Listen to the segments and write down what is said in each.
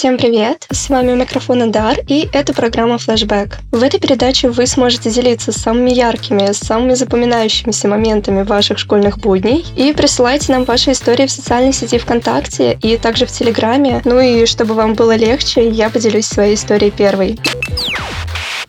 Всем привет! С вами у микрофона Дар, и это программа Flashback. В этой передаче вы сможете делиться самыми яркими, самыми запоминающимися моментами ваших школьных будней и присылайте нам ваши истории в социальной сети ВКонтакте и также в Телеграме. Ну и чтобы вам было легче, я поделюсь своей историей первой.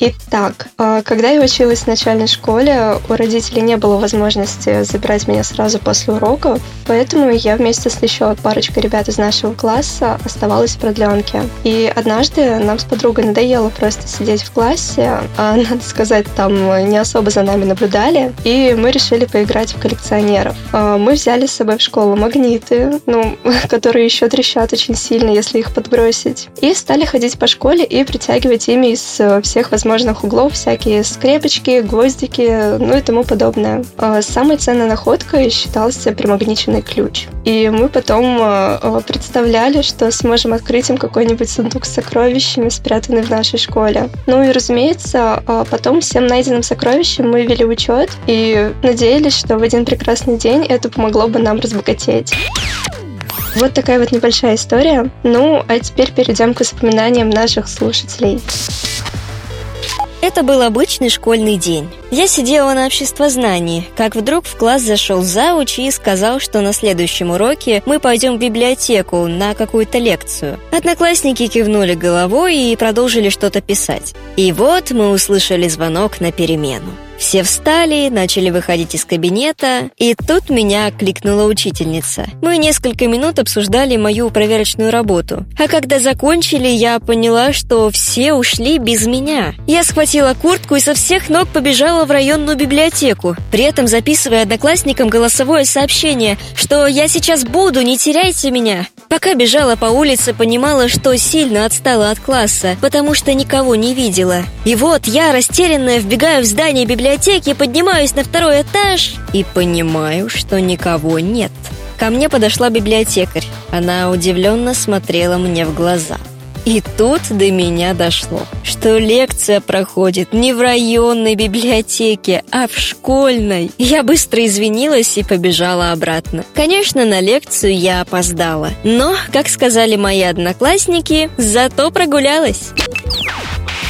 Итак, а, когда я училась в начальной школе, у родителей не было возможности забирать меня сразу после уроков, поэтому я вместе с еще парочкой ребят из нашего класса оставалась в продленке. И однажды нам с подругой надоело просто сидеть в классе, а, надо сказать, там не особо за нами наблюдали, и мы решили поиграть в коллекционеров. А, мы взяли с собой в школу магниты, ну, которые еще трещат очень сильно, если их подбросить, и стали ходить по школе и притягивать ими из э, всех возможных возможных углов всякие скрепочки, гвоздики, ну и тому подобное. А самой ценной находкой считался примагниченный ключ. И мы потом а, а, представляли, что сможем открыть им какой-нибудь сундук с сокровищами, спрятанный в нашей школе. Ну и, разумеется, потом всем найденным сокровищам мы вели учет и надеялись, что в один прекрасный день это помогло бы нам разбогатеть. Вот такая вот небольшая история. Ну, а теперь перейдем к воспоминаниям наших слушателей. Это был обычный школьный день. Я сидела на обществознании, как вдруг в класс зашел зауч и сказал, что на следующем уроке мы пойдем в библиотеку на какую-то лекцию. Одноклассники кивнули головой и продолжили что-то писать. И вот мы услышали звонок на перемену. Все встали, начали выходить из кабинета, и тут меня кликнула учительница. Мы несколько минут обсуждали мою проверочную работу. А когда закончили, я поняла, что все ушли без меня. Я схватила куртку и со всех ног побежала в районную библиотеку, при этом записывая одноклассникам голосовое сообщение, что «я сейчас буду, не теряйте меня». Пока бежала по улице, понимала, что сильно отстала от класса, потому что никого не видела. И вот я, растерянная, вбегаю в здание библиотеки, поднимаюсь на второй этаж и понимаю, что никого нет. Ко мне подошла библиотекарь. Она удивленно смотрела мне в глаза. И тут до меня дошло, что лекция проходит не в районной библиотеке, а в школьной. Я быстро извинилась и побежала обратно. Конечно, на лекцию я опоздала, но, как сказали мои одноклассники, зато прогулялась.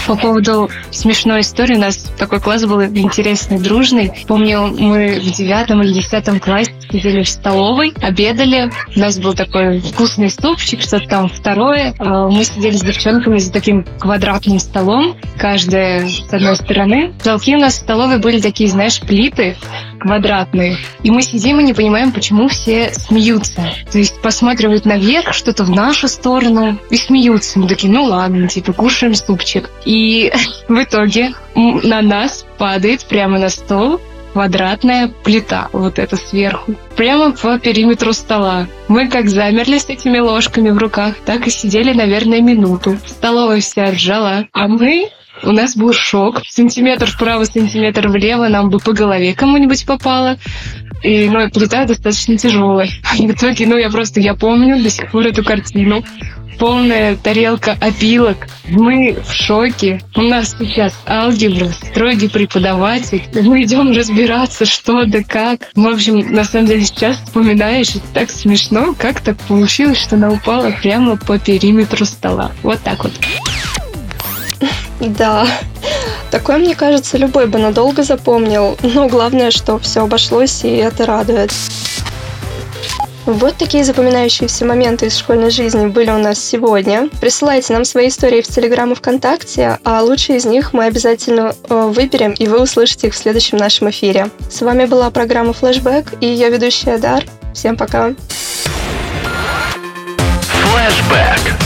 По поводу смешной истории, у нас такой класс был интересный, дружный. Помню, мы в девятом или десятом классе сидели в столовой, обедали. У нас был такой вкусный супчик, что-то там второе. А, мы сидели с девчонками за таким квадратным столом, каждая с одной стороны. Залки у нас в столовой были такие, знаешь, плиты, квадратные. И мы сидим и не понимаем, почему все смеются. То есть посматривают наверх, что-то в нашу сторону и смеются. Мы такие, ну ладно, типа кушаем супчик. И в итоге на нас падает прямо на стол квадратная плита, вот это сверху, прямо по периметру стола. Мы как замерли с этими ложками в руках, так и сидели, наверное, минуту. Столовая вся ржала, а мы у нас был шок. Сантиметр вправо, сантиметр влево, нам бы по голове кому-нибудь попало. И, ну, плита достаточно тяжелая. И в итоге, ну, я просто, я помню до сих пор эту картину. Полная тарелка опилок. Мы в шоке. У нас сейчас алгебра, строгий преподаватель. Мы идем разбираться, что да как. В общем, на самом деле, сейчас вспоминаешь, это так смешно, как так получилось, что она упала прямо по периметру стола. Вот так вот. Да. Такое, мне кажется, любой бы надолго запомнил. Но главное, что все обошлось, и это радует. Вот такие запоминающиеся моменты из школьной жизни были у нас сегодня. Присылайте нам свои истории в Телеграм и ВКонтакте, а лучшие из них мы обязательно э, выберем, и вы услышите их в следующем нашем эфире. С вами была программа Flashback, и я ведущая Дар. Всем пока. Flashback.